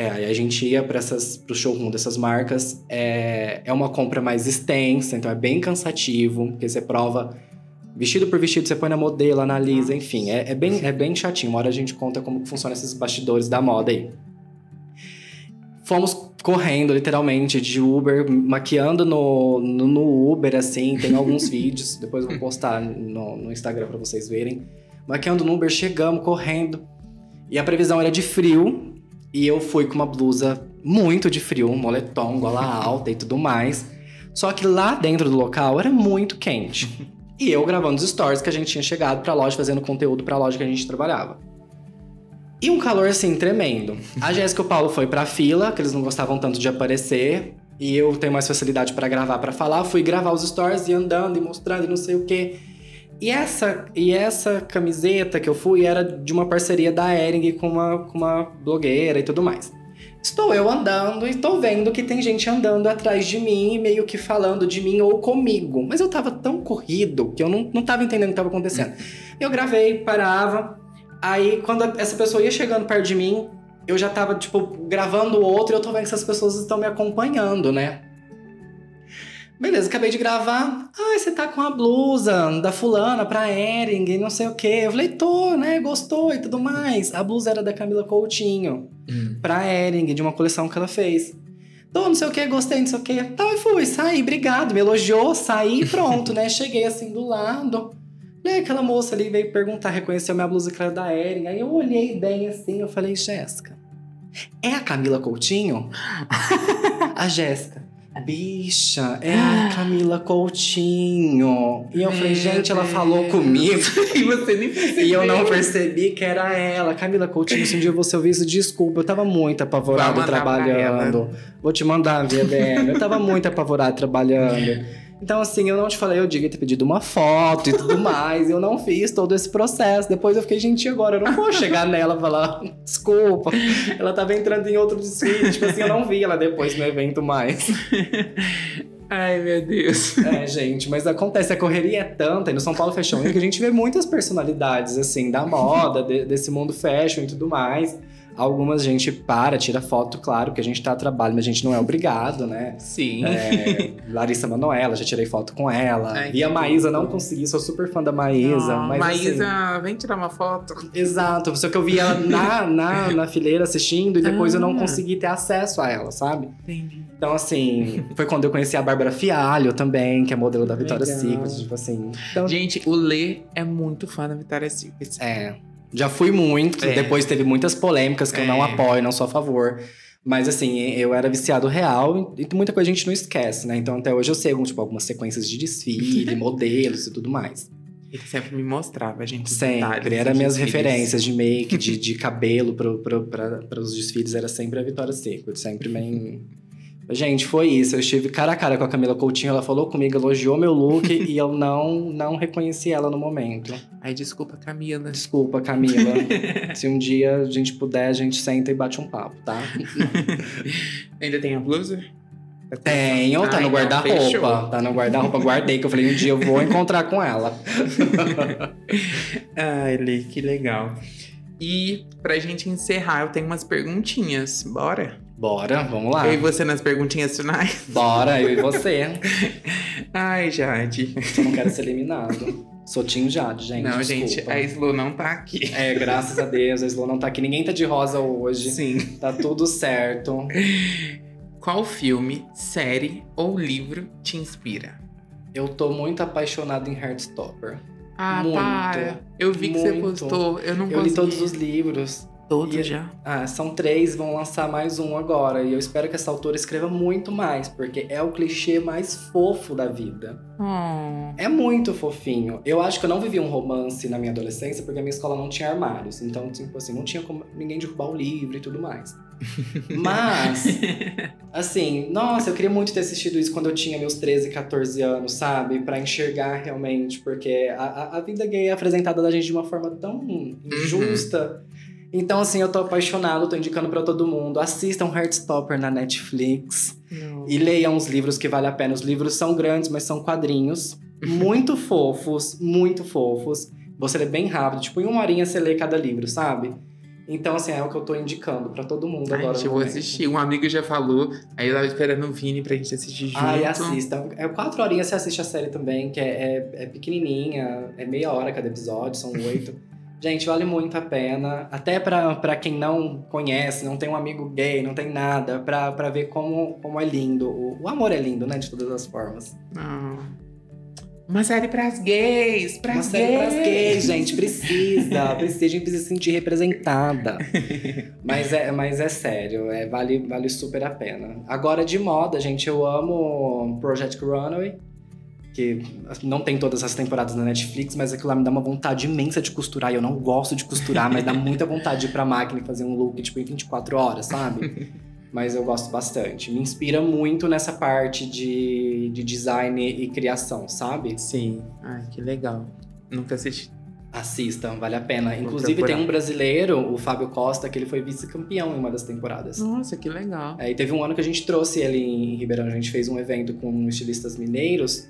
É, aí a gente ia para o showroom dessas marcas. É, é uma compra mais extensa, então é bem cansativo, porque você prova vestido por vestido, você põe na modelo, analisa, enfim. É, é bem, é bem chatinho. Uma hora a gente conta como funciona esses bastidores da moda aí. Fomos correndo, literalmente, de Uber, maquiando no, no, no Uber, assim. Tem alguns vídeos, depois vou postar no, no Instagram para vocês verem. Maquiando no Uber, chegamos correndo. E a previsão era de frio. E eu fui com uma blusa muito de frio, um moletom, gola alta e tudo mais. Só que lá dentro do local era muito quente. E eu gravando os stories que a gente tinha chegado pra loja, fazendo conteúdo pra loja que a gente trabalhava. E um calor assim tremendo. A Jéssica e o Paulo foi pra fila, que eles não gostavam tanto de aparecer. E eu tenho mais facilidade pra gravar, pra falar. Fui gravar os stories e andando e mostrando e não sei o quê. E essa, e essa camiseta que eu fui era de uma parceria da Ering com uma, com uma blogueira e tudo mais. Estou eu andando e tô vendo que tem gente andando atrás de mim, meio que falando de mim ou comigo. Mas eu tava tão corrido que eu não, não entendendo o que tava acontecendo. Eu gravei, parava. Aí, quando essa pessoa ia chegando perto de mim, eu já tava, tipo, gravando outro e eu tô vendo que essas pessoas estão me acompanhando, né? Beleza, acabei de gravar. Ah, você tá com a blusa da fulana pra Ering e não sei o quê. Eu falei, tô, né? Gostou e tudo mais. A blusa era da Camila Coutinho, Hum. pra Ering, de uma coleção que ela fez. Tô, não sei o que, gostei, não sei o que. Tá, e fui, saí, obrigado. Me elogiou, saí e pronto, né? Cheguei assim do lado. Falei, aquela moça ali veio perguntar, reconheceu minha blusa que era da Ering. Aí eu olhei bem assim, eu falei, Jéssica, é a Camila Coutinho? a Jéssica. Bicha, é a Camila Coutinho. E eu falei, Meu gente, ela Deus. falou comigo. E você nem percebeu. E eu não percebi que era ela. Camila Coutinho, se um dia você ouvir isso, desculpa. Eu tava muito apavorado trabalhando. Vou te mandar via DM. Eu tava muito apavorado trabalhando. Então, assim, eu não te falei, eu devia ter pedido uma foto e tudo mais. Eu não fiz todo esse processo. Depois eu fiquei, gente, agora? Eu não vou chegar nela e falar, desculpa. Ela tava entrando em outro desfile. Tipo assim, eu não vi ela depois no evento mais. Ai, meu Deus. É, gente, mas acontece, a correria é tanta, e no São Paulo Fashion Week a gente vê muitas personalidades, assim, da moda, de- desse mundo fashion e tudo mais. Algumas a gente para, tira foto, claro, que a gente tá a trabalho, mas a gente não é obrigado, né? Sim. É, Larissa Manoela, já tirei foto com ela. Ai, e a Maísa, não consegui, sou super fã da Maísa. Não, mas Maísa, assim, vem tirar uma foto. Exato, só que eu vi ela na, na, na fileira assistindo e depois eu não Ah. consegui ter acesso a ela, sabe? Entendi. Então, assim, foi quando eu conheci a Bárbara Fialho também, que é modelo da Victoria's Legal. Secret, tipo assim. Então, Gente, o Lê é muito fã da Vitória Secret. é. Já fui muito, É. depois teve muitas polêmicas que eu não É. apoio, não sou a favor. Mas assim, eu era viciado real e muita coisa a gente não esquece, né? Então até hoje eu sei tipo, algumas sequências de desfile, modelos e tudo mais. Ele sempre me mostrava, gente. os Sempre. detalhes Era dos minhas desfiles. referências de make, de, de cabelo para os desfiles, era sempre a Vitória Secret. Sempre bem. Gente, foi isso. Eu estive cara a cara com a Camila Coutinho, ela falou comigo, elogiou meu look e eu não, não reconheci ela no momento. Ai, desculpa, Camila. Desculpa, Camila. Se um dia a gente puder, a gente senta e bate um papo, tá? Ainda tem a blusa? Ou tá Ai, no guarda-roupa. Tá no guarda-roupa, guardei, que eu falei, um dia eu vou encontrar com ela. Ai, Lê, que legal. E pra gente encerrar, eu tenho umas perguntinhas. Bora? Bora, vamos lá. Eu e você nas perguntinhas finais? Bora, eu e você. Ai, Jade. Eu não quero ser eliminado. Sou Team Jade, gente. não, desculpa. gente, a Slow não tá aqui. É, graças a Deus, a Slow não tá aqui. Ninguém tá de rosa hoje. Sim. Tá tudo certo. Qual filme, série ou livro te inspira? Eu tô muito apaixonado em Heartstopper. Ah, Muito, para. Eu vi que você muito. postou. Eu não Eu li consegui. todos os livros. Todos E- já. Ah, são três, vão lançar mais um agora. E eu espero que essa autora escreva muito mais, porque é o clichê mais fofo da vida. Oh. É muito fofinho. Eu acho que eu não vivi um romance na minha adolescência, porque a minha escola não tinha armários. Então, tipo assim, não tinha como ninguém derrubar o livro e tudo mais. Mas, assim, nossa, eu queria muito ter assistido isso quando eu tinha meus 13, 14 anos, sabe? Pra enxergar realmente, porque a, a, a vida gay é apresentada da gente de uma forma tão injusta. Então, assim, eu tô apaixonado, tô indicando pra todo mundo. Assistam Heartstopper na Netflix. Não. E leiam os livros que vale a pena. Os livros são grandes, mas são quadrinhos. Muito fofos, muito fofos. Você lê bem rápido, tipo, em uma horinha você lê cada livro, sabe? Então, assim, é o que eu tô indicando pra todo mundo Ai, agora. gente, eu vou assistir. Um amigo já falou. Aí eu tava esperando o Vini pra gente assistir junto. Ai, assista. É quatro horinhas você assiste a série também, que é, é, é pequenininha, é meia hora cada episódio, são oito. Gente, vale muito a pena. Até pra, pra quem não conhece, não tem um amigo gay, não tem nada, pra, pra ver como, como é lindo. O, o amor é lindo, né? De todas as formas. Ah. Uma série pras gays, pras Uma série gays. pras gays, gente. Precisa. Precisa, a gente precisa se sentir representada. mas, é, mas é sério, é, vale, vale super a pena. Agora, de moda, gente, eu amo Project Runway. Que não tem todas as temporadas na Netflix, mas aquilo lá me dá uma vontade imensa de costurar. E eu não gosto de costurar, mas dá muita vontade de ir pra máquina e fazer um look, tipo, em 24 horas, sabe? mas eu gosto bastante. Me inspira muito nessa parte de, de design e criação, sabe? Sim. Ai, que legal. Nunca assisti. Assistam, vale a pena. Vou Inclusive, procurar. tem um brasileiro, o Fábio Costa, que ele foi vice-campeão em uma das temporadas. Nossa, que legal. Aí teve um ano que a gente trouxe ele em Ribeirão, a gente fez um evento com estilistas mineiros,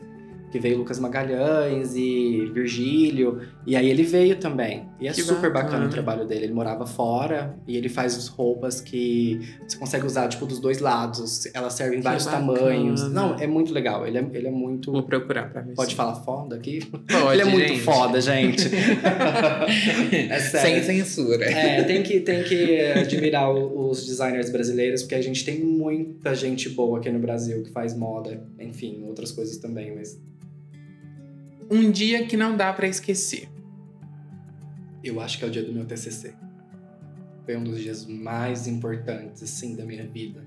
que veio Lucas Magalhães e Virgílio, e aí ele veio também. E é Que super bacana. bacana. o trabalho dele. Ele morava fora e ele faz roupas que você consegue usar, tipo, dos dois lados. Elas servem em vários bacana. tamanhos. Não, é muito legal. Ele é, ele é muito. Vou procurar pra ver. Pode se- falar foda aqui? Pode, ele é muito gente. foda, gente. é sério. Sem censura. É, tem que, tem que admirar os designers brasileiros, porque a gente tem muita gente boa aqui no Brasil que faz moda, enfim, outras coisas também, mas Um dia que não dá pra esquecer. eu acho que é o dia do meu TCC. Foi um dos dias mais importantes, assim, da minha vida.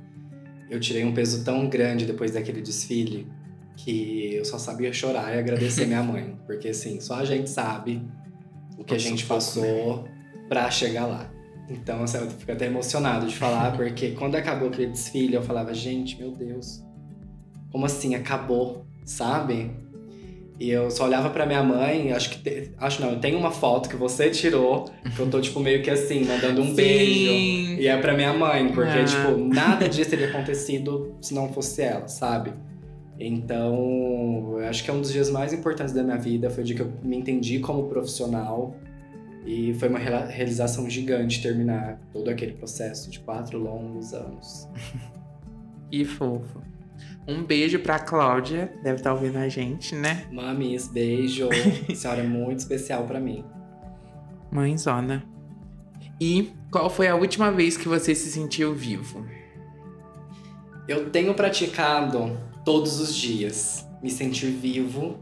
Eu tirei um peso tão grande depois daquele desfile que eu só sabia chorar e agradecer minha mãe, porque assim, só a gente sabe o que a Passou gente pouco, passou pra chegar lá. Então, assim, eu fico até emocionado de falar, porque quando acabou aquele desfile, eu falava, gente, meu Deus, como assim acabou, sabe? E eu só olhava pra minha mãe, acho que. te- acho não, tem uma foto que você tirou, que eu tô, tipo, meio que assim, mandando um beijo. Sim. E é pra minha mãe, porque, Ah. tipo, nada disso teria acontecido se não fosse ela, sabe? Então, eu acho que é um dos dias mais importantes da minha vida. Foi o dia que eu me entendi como profissional. E foi uma realização gigante terminar todo aquele processo de quatro longos anos. Que fofo. Um beijo pra Cláudia, deve estar ouvindo a gente, né? Mamis, beijo. A senhora é muito especial pra mim. Mãezona. E qual foi a última vez que você se sentiu vivo? Eu tenho praticado todos os dias me sentir vivo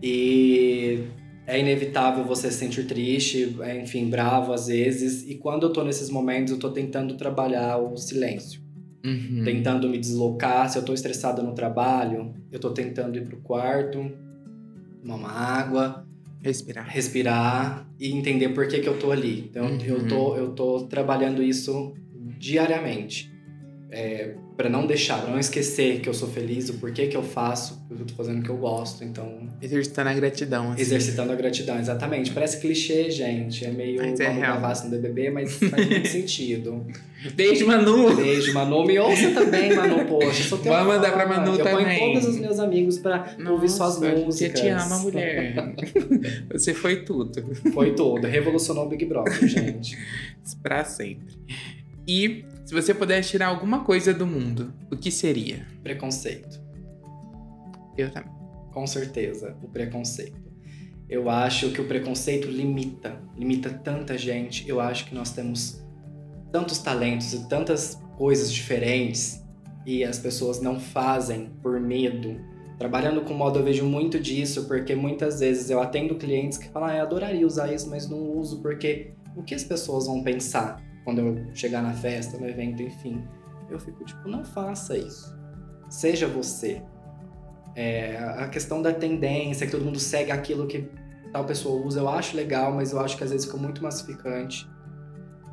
e é inevitável você se sentir triste, enfim, bravo às vezes. E quando eu tô nesses momentos, eu tô tentando trabalhar o silêncio, Uhum. tentando me deslocar. Se eu tô estressada no trabalho, eu tô tentando ir pro quarto, tomar uma água, Respirar. respirar e entender por que, que eu tô ali. Então Uhum. eu, tô, eu tô trabalhando isso diariamente. É, para não deixar, pra não esquecer que eu sou feliz, o porquê que eu faço, eu tô fazendo o que eu gosto. Então, Exercitando a gratidão. Assim. exercitando a gratidão, exatamente. Parece clichê, gente. É meio Mas é. Gavassi no BBB, mas faz muito sentido. Beijo, Manu! Beijo, Manu. Me ouça também, Manu. Poxa, eu Vai mandar pra Manu eu também. ponho todos os meus amigos pra ouvir suas Nossa, músicas. Você te ama, mulher. você foi tudo. Foi tudo. Revolucionou o Big Brother, gente. Pra sempre. E se você pudesse tirar alguma coisa do mundo, o que seria? Preconceito. Eu também. Com certeza, o preconceito. Eu acho que o preconceito limita, limita tanta gente. Eu acho que nós temos tantos talentos e tantas coisas diferentes e as pessoas não fazem por medo. Trabalhando com moda eu vejo muito disso, porque muitas vezes eu atendo clientes que falam, ah, eu adoraria usar isso, mas não uso porque o que as pessoas vão pensar quando eu chegar na festa, no evento, enfim. Eu fico tipo, não faça isso. Seja você. É, a questão da tendência, que todo mundo segue aquilo que tal pessoa usa, eu acho legal, mas eu acho que às vezes fica muito massificante.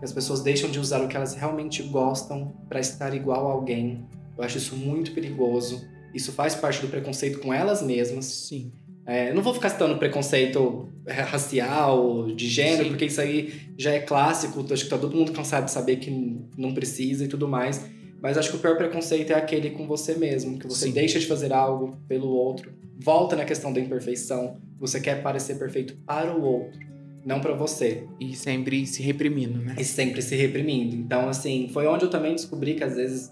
As pessoas deixam de usar o que elas realmente gostam para estar igual a alguém. Eu acho isso muito perigoso. Isso faz parte do preconceito com elas mesmas. Sim. É, não vou ficar citando preconceito racial, de gênero, Sim. porque isso aí já é clássico. Acho que tá todo mundo cansado de saber que não precisa e tudo mais. Mas acho que o pior preconceito é aquele com você mesmo, que você Sim. deixa de fazer algo pelo outro. Volta na questão da imperfeição. Você quer parecer perfeito para o outro, não para você. E sempre se reprimindo, né? E sempre se reprimindo. Então, assim, foi onde eu também descobri que às vezes.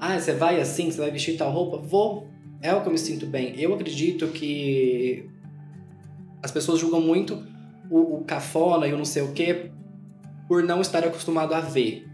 Ah, você vai assim, você vai vestir tal roupa? Vou. É o que eu me sinto bem. Eu acredito que as pessoas julgam muito o, o cafona e o não sei o quê por não estar acostumado a ver.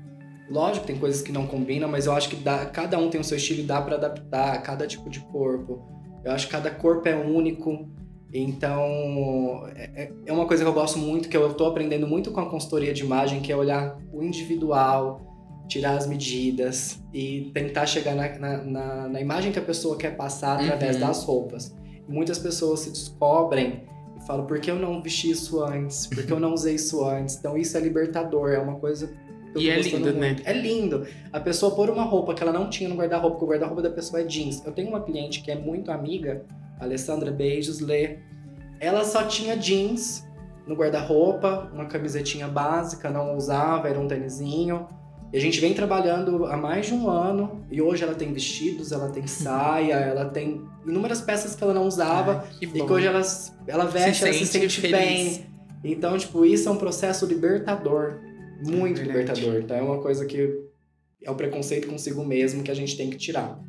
Lógico, tem coisas que não combinam, mas eu acho que dá, cada um tem o seu estilo e dá para adaptar cada tipo de corpo. Eu acho que cada corpo é único. Então, é, é uma coisa que eu gosto muito, que eu tô aprendendo muito com a consultoria de imagem, que é olhar o individual, tirar as medidas e tentar chegar na, na, na- na imagem que a pessoa quer passar através Uhum. das roupas. Muitas pessoas se descobrem e falam, por que eu não vesti isso antes? Por que eu não usei isso antes? Então isso é libertador, é uma coisa que eu E é lindo, né? muito. É lindo. A pessoa pôr uma roupa que ela não tinha no guarda-roupa, porque o guarda-roupa da pessoa é jeans. Eu tenho uma cliente que é muito amiga, Alessandra Beijos, Lê. Ela só tinha jeans no guarda-roupa, uma camisetinha básica, não usava, era um tênisinho. E a gente vem trabalhando há mais de um ano e hoje ela tem vestidos, ela tem saia, ela tem inúmeras peças que ela não usava Ai, que e que hoje ela, ela veste, ela se sente feliz. bem. Então, tipo, isso é um processo libertador, muito É libertador. Então é uma coisa que é o preconceito consigo mesmo que a gente tem que tirar.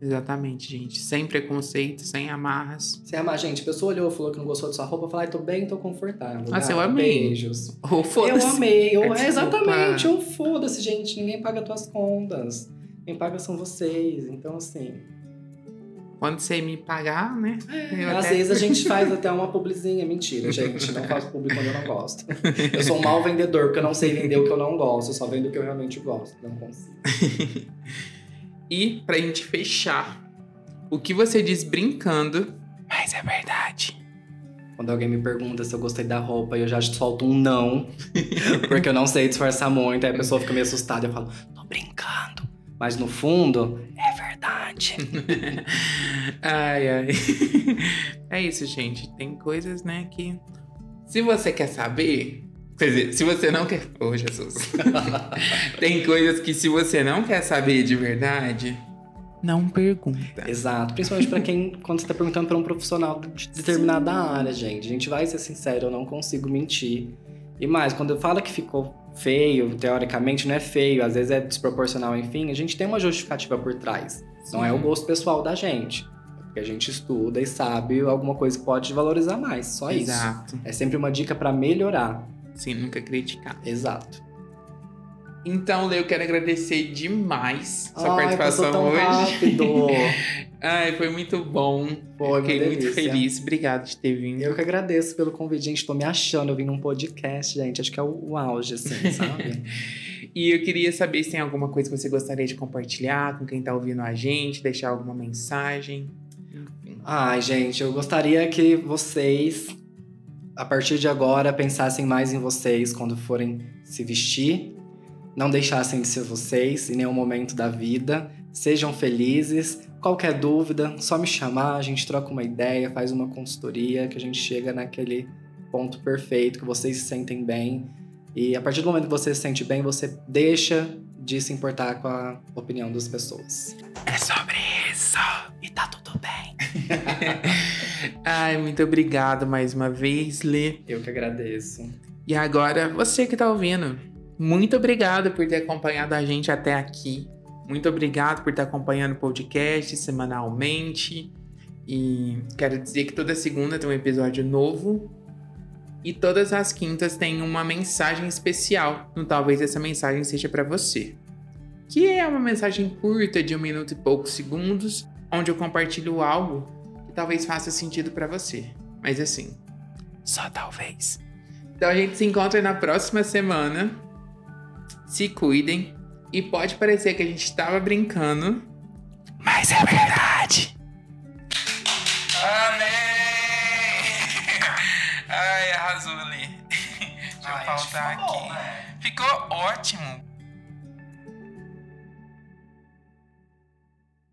Exatamente, gente. Sem preconceito, sem amarras. Você ama, gente, a pessoa olhou, falou que não gostou da sua roupa, falei, ai, tô bem, tô confortável. Nossa, eu amei. Beijos. Ou Eu foda-se. amei, eu, Desculpa. é, exatamente, eu foda-se, gente, ninguém paga tuas contas. Quem paga são vocês, então assim. Quando você me pagar, né? eu Às até- vezes a gente faz até uma publizinha, mentira, gente, não faço publi quando eu não gosto. Eu sou um mau vendedor, porque eu não sei vender o que eu não gosto, eu só vendo o que eu realmente gosto, não consigo. E pra gente fechar, o que você diz brincando, mas é verdade. Quando alguém me pergunta se eu gostei da roupa, eu já solto um não, porque eu não sei disfarçar muito, aí a pessoa fica meio assustada, eu falo, tô brincando. Mas no fundo, é verdade. Ai, ai. É isso, gente. Tem coisas, né, que. Se você quer saber. Quer dizer, se você não quer. Ô, Jesus. Tem coisas que, se você não quer saber de verdade, não pergunta. Exato, principalmente pra quem, quando você tá perguntando pra um profissional de determinada área, gente. A gente vai ser sincero, eu não consigo mentir. E mais, quando eu falo que ficou feio, teoricamente não é feio, às vezes é desproporcional, enfim, a gente tem uma justificativa por trás. Não é o gosto pessoal da gente. É porque a gente estuda e sabe alguma coisa que pode valorizar mais, só isso. Exato. É sempre uma dica pra melhorar. Sim, nunca criticar. Exato. Então, Lê, eu quero agradecer demais sua Ai, participação tão hoje. rápido. Ai, foi muito bom. Foi, Fiquei muito feliz. Obrigado de ter vindo. Eu que agradeço pelo convite, gente. Tô me achando, eu vim num podcast, gente. Acho que é o, o auge, assim, sabe? E eu queria saber se tem alguma coisa que você gostaria de compartilhar com quem tá ouvindo a gente, deixar alguma mensagem. Enfim. Ai, gente, eu gostaria que vocês, a partir de agora, pensassem mais em vocês quando forem se vestir. Não deixassem de ser vocês em nenhum momento da vida. Sejam felizes. Qualquer dúvida, só me chamar, a gente troca uma ideia, faz uma consultoria, que a gente chega naquele ponto perfeito, que vocês se sentem bem. E a partir do momento que você se sente bem, você deixa de se importar com a opinião das pessoas. É sobre isso. E tá tudo bem. Ai, muito obrigado mais uma vez, Lê. Eu que agradeço. E agora, você que tá ouvindo, muito obrigado por ter acompanhado a gente até aqui. Muito obrigado por estar acompanhando o podcast semanalmente. E quero dizer que toda segunda tem um episódio novo. E todas as quintas tem uma mensagem especial. Então, talvez essa mensagem seja para você. Que é uma mensagem curta de um minuto e poucos segundos, onde eu compartilho algo talvez faça sentido para você. Mas assim, só talvez. Então a gente se encontra na próxima semana. Se cuidem. E pode parecer que a gente tava brincando. Mas é verdade. Amém! Ai, arrasou ali. Deixa eu pautar aqui. Ficou ótimo.